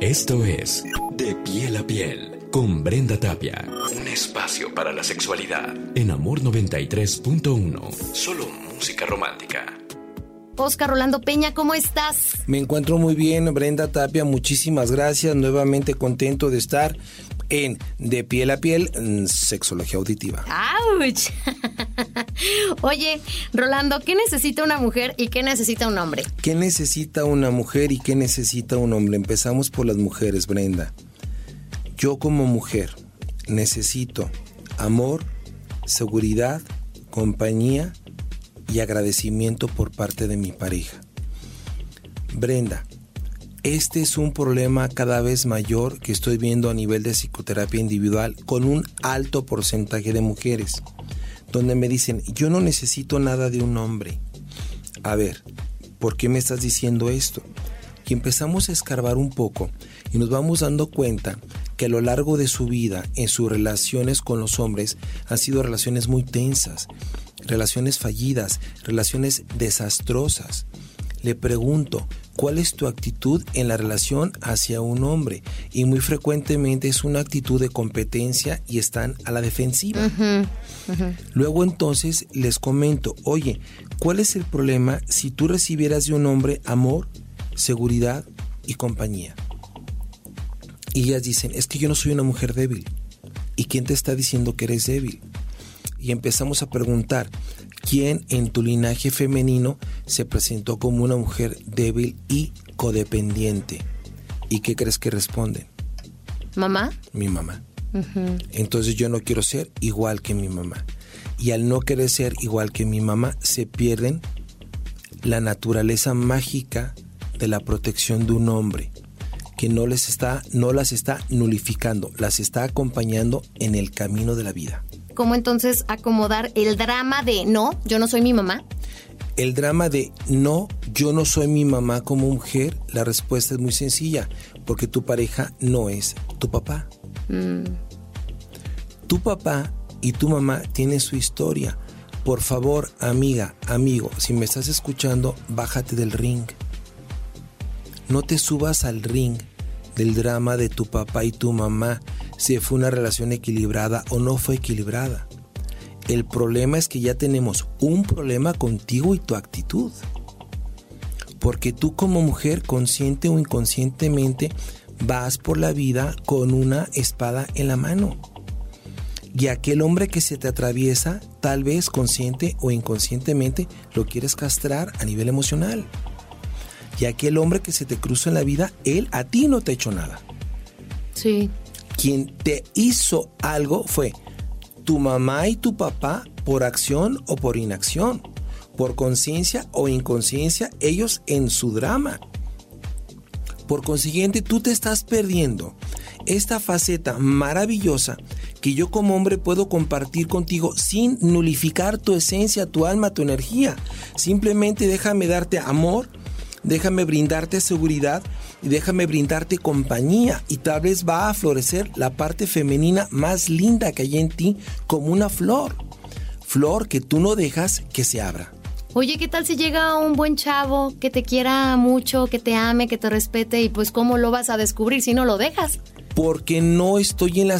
Esto es De piel a piel con Brenda Tapia. Un espacio para la sexualidad en Amor 93.1. Solo música romántica. Oscar Rolando Peña, ¿cómo estás? Me encuentro muy bien, Brenda Tapia, muchísimas gracias, nuevamente contento de estar en De piel a piel, sexología auditiva. ¡Auch! Oye, Rolando, ¿qué necesita una mujer y qué necesita un hombre? ¿Qué necesita una mujer y qué necesita un hombre? Empezamos por las mujeres, Brenda. Yo como mujer necesito amor, seguridad, compañía y agradecimiento por parte de mi pareja. Brenda, este es un problema cada vez mayor que estoy viendo a nivel de psicoterapia individual con un alto porcentaje de mujeres, donde me dicen, yo no necesito nada de un hombre. A ver, ¿por qué me estás diciendo esto? Y empezamos a escarbar un poco y nos vamos dando cuenta que a lo largo de su vida, en sus relaciones con los hombres, han sido relaciones muy tensas, relaciones fallidas, relaciones desastrosas. Le pregunto, cuál es tu actitud en la relación hacia un hombre y muy frecuentemente es una actitud de competencia y están a la defensiva. Luego entonces les comento, oye, ¿cuál es el problema si tú recibieras de un hombre amor, seguridad y compañía? Y ellas dicen, es que yo no soy una mujer débil. ¿Y quién te está diciendo que eres débil? Y empezamos a preguntar, ¿Quién en tu linaje femenino se presentó como una mujer débil y codependiente? ¿Y qué crees que responden? ¿Mamá? Mi mamá. Entonces yo no quiero ser igual que mi mamá. Y al no querer ser igual que mi mamá, se pierden la naturaleza mágica de la protección de un hombre que no les está no las está nulificando, las está acompañando en el camino de la vida cómo entonces acomodar el drama de no, yo no soy mi mamá? El drama de no, yo no soy mi mamá como mujer, la respuesta es muy sencilla, porque tu pareja no es tu papá. Mm. Tu papá y tu mamá tienen su historia. Por favor, amiga, amigo, si me estás escuchando, bájate del ring. No te subas al ring del drama de tu papá y tu mamá si fue una relación equilibrada o no fue equilibrada. El problema es que ya tenemos un problema contigo y tu actitud. Porque tú como mujer, consciente o inconscientemente, vas por la vida con una espada en la mano. Y aquel hombre que se te atraviesa, tal vez consciente o inconscientemente, lo quieres castrar a nivel emocional. Y aquel hombre que se te cruza en la vida, él a ti no te ha hecho nada. Sí quien te hizo algo fue tu mamá y tu papá por acción o por inacción, por conciencia o inconsciencia, ellos en su drama. Por consiguiente, tú te estás perdiendo esta faceta maravillosa que yo como hombre puedo compartir contigo sin nulificar tu esencia, tu alma, tu energía. Simplemente déjame darte amor, déjame brindarte seguridad y déjame brindarte compañía y tal vez va a florecer la parte femenina más linda que hay en ti como una flor. Flor que tú no dejas que se abra. Oye, ¿qué tal si llega un buen chavo que te quiera mucho, que te ame, que te respete y pues cómo lo vas a descubrir si no lo dejas? Porque no estoy en la